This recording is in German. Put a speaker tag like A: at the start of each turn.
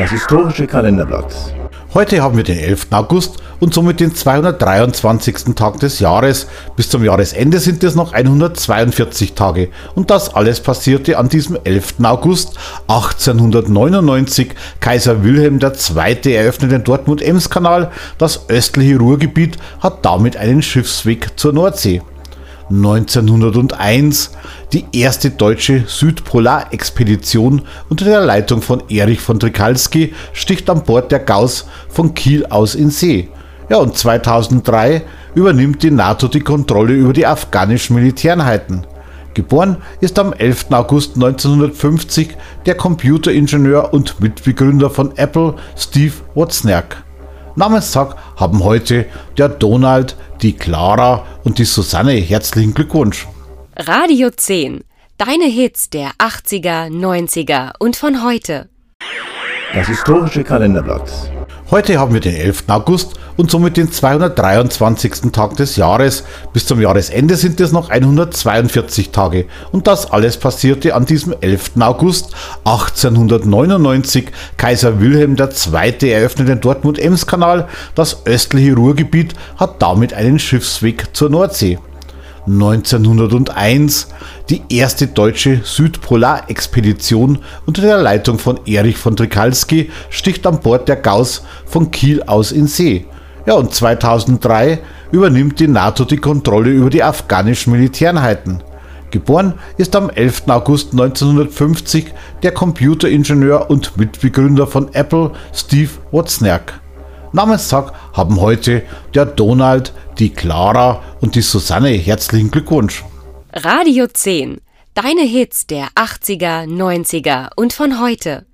A: Das historische Kalenderblatt.
B: Heute haben wir den 11. August und somit den 223. Tag des Jahres. Bis zum Jahresende sind es noch 142 Tage. Und das alles passierte an diesem 11. August 1899. Kaiser Wilhelm II. eröffnet den Dortmund-Ems-Kanal. Das östliche Ruhrgebiet hat damit einen Schiffsweg zur Nordsee. 1901 die erste deutsche Südpolarexpedition unter der Leitung von Erich von Trikalski sticht an Bord der Gauss von Kiel aus in See. Ja, und 2003 übernimmt die NATO die Kontrolle über die afghanischen Militäreinheiten. Geboren ist am 11. August 1950 der Computeringenieur und Mitbegründer von Apple Steve Wozniak. Namenstag haben heute der Donald, die Clara und die Susanne. Herzlichen Glückwunsch.
C: Radio 10. Deine Hits der 80er, 90er und von heute.
A: Das historische Kalenderblatt.
B: Heute haben wir den 11. August und somit den 223. Tag des Jahres. Bis zum Jahresende sind es noch 142 Tage. Und das alles passierte an diesem 11. August 1899. Kaiser Wilhelm II. eröffnet den Dortmund-Ems-Kanal. Das östliche Ruhrgebiet hat damit einen Schiffsweg zur Nordsee. 1901 die erste deutsche Südpolarexpedition unter der Leitung von Erich von Trikalski sticht an Bord der Gauss von Kiel aus in See. Ja, und 2003 übernimmt die NATO die Kontrolle über die afghanischen Militäreinheiten. Geboren ist am 11. August 1950 der Computeringenieur und Mitbegründer von Apple Steve Wozniak. Namenstag haben heute der Donald, die Clara und die Susanne. Herzlichen Glückwunsch.
C: Radio 10. Deine Hits der 80er, 90er und von heute.